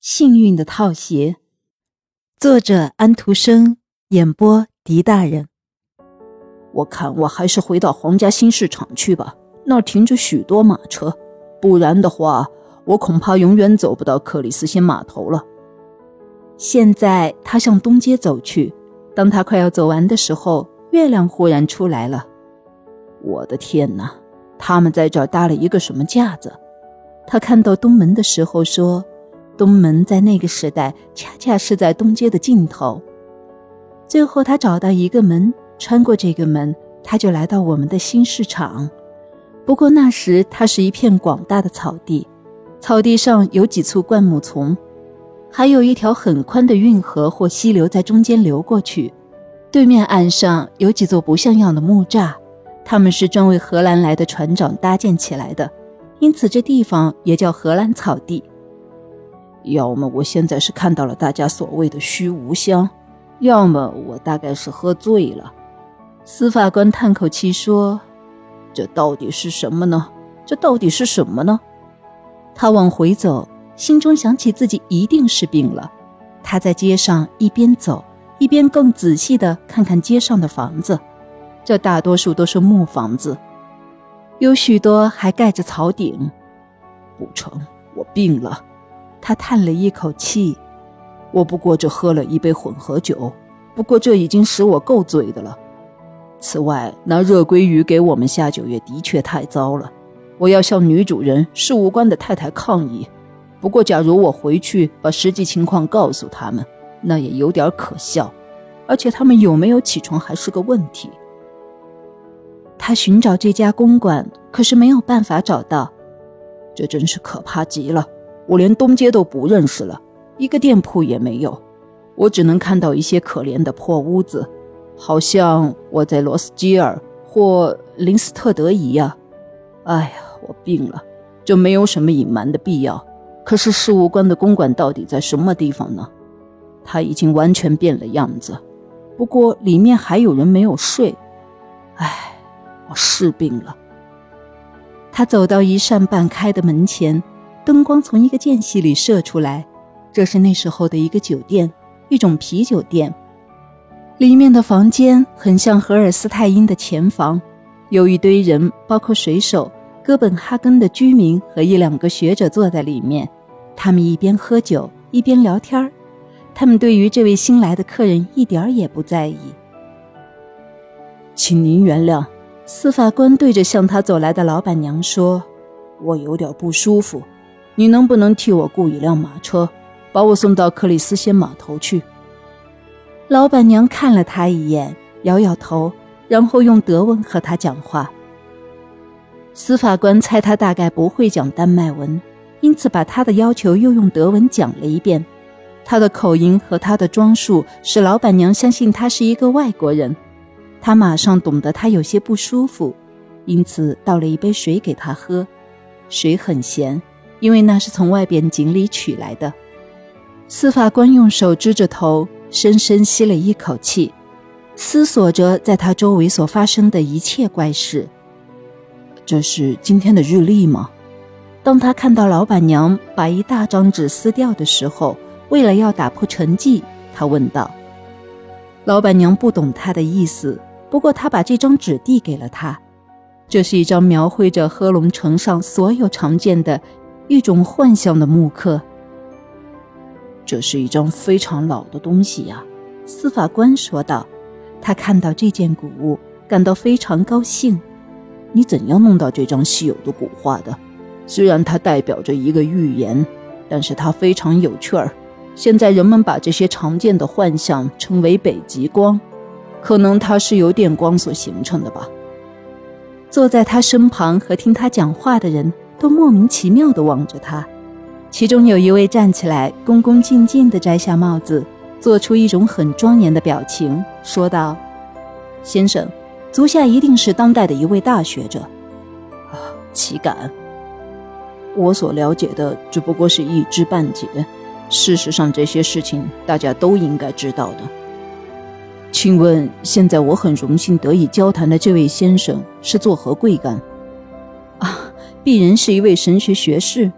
幸运的套鞋，作者安徒生，演播狄大人。我看我还是回到皇家新市场去吧，那儿停着许多马车，不然的话，我恐怕永远走不到克里斯仙码头了。现在他向东街走去，当他快要走完的时候，月亮忽然出来了。我的天哪！他们在这儿搭了一个什么架子？他看到东门的时候说。东门在那个时代恰恰是在东街的尽头。最后，他找到一个门，穿过这个门，他就来到我们的新市场。不过那时它是一片广大的草地，草地上有几簇灌木丛，还有一条很宽的运河或溪流在中间流过去。对面岸上有几座不像样的木栅，他们是专为荷兰来的船长搭建起来的，因此这地方也叫荷兰草地。要么我现在是看到了大家所谓的虚无香，要么我大概是喝醉了。司法官叹口气说：“这到底是什么呢？这到底是什么呢？”他往回走，心中想起自己一定是病了。他在街上一边走，一边更仔细地看看街上的房子，这大多数都是木房子，有许多还盖着草顶。不成，我病了。他叹了一口气，我不过只喝了一杯混合酒，不过这已经使我够醉的了。此外，那热鲑鱼给我们下酒也的确太糟了。我要向女主人事务官的太太抗议。不过，假如我回去把实际情况告诉他们，那也有点可笑。而且，他们有没有起床还是个问题。他寻找这家公馆，可是没有办法找到，这真是可怕极了。我连东街都不认识了，一个店铺也没有，我只能看到一些可怜的破屋子，好像我在罗斯基尔或林斯特德一样。哎呀，我病了，就没有什么隐瞒的必要。可是事务官的公馆到底在什么地方呢？他已经完全变了样子，不过里面还有人没有睡。唉，我是病了。他走到一扇半开的门前。灯光从一个间隙里射出来，这是那时候的一个酒店，一种啤酒店。里面的房间很像荷尔斯泰因的前房，有一堆人，包括水手、哥本哈根的居民和一两个学者坐在里面。他们一边喝酒一边聊天儿，他们对于这位新来的客人一点儿也不在意。请您原谅，司法官对着向他走来的老板娘说：“我有点不舒服。”你能不能替我雇一辆马车，把我送到克里斯仙码头去？老板娘看了他一眼，摇摇头，然后用德文和他讲话。司法官猜他大概不会讲丹麦文，因此把他的要求又用德文讲了一遍。他的口音和他的装束使老板娘相信他是一个外国人。他马上懂得他有些不舒服，因此倒了一杯水给他喝，水很咸。因为那是从外边井里取来的。司法官用手支着头，深深吸了一口气，思索着在他周围所发生的一切怪事。这是今天的日历吗？当他看到老板娘把一大张纸撕掉的时候，为了要打破沉寂，他问道。老板娘不懂他的意思，不过他把这张纸递给了他。这是一张描绘着贺龙城上所有常见的。一种幻象的木刻。这是一张非常老的东西呀，司法官说道。他看到这件古物，感到非常高兴。你怎样弄到这张稀有的古画的？虽然它代表着一个预言，但是它非常有趣儿。现在人们把这些常见的幻象称为北极光，可能它是由电光所形成的吧。坐在他身旁和听他讲话的人。都莫名其妙地望着他，其中有一位站起来，恭恭敬敬地摘下帽子，做出一种很庄严的表情，说道：“先生，足下一定是当代的一位大学者。”啊，岂敢！我所了解的只不过是一知半解。事实上，这些事情大家都应该知道的。请问，现在我很荣幸得以交谈的这位先生是作何贵干？鄙人是一位神学学士，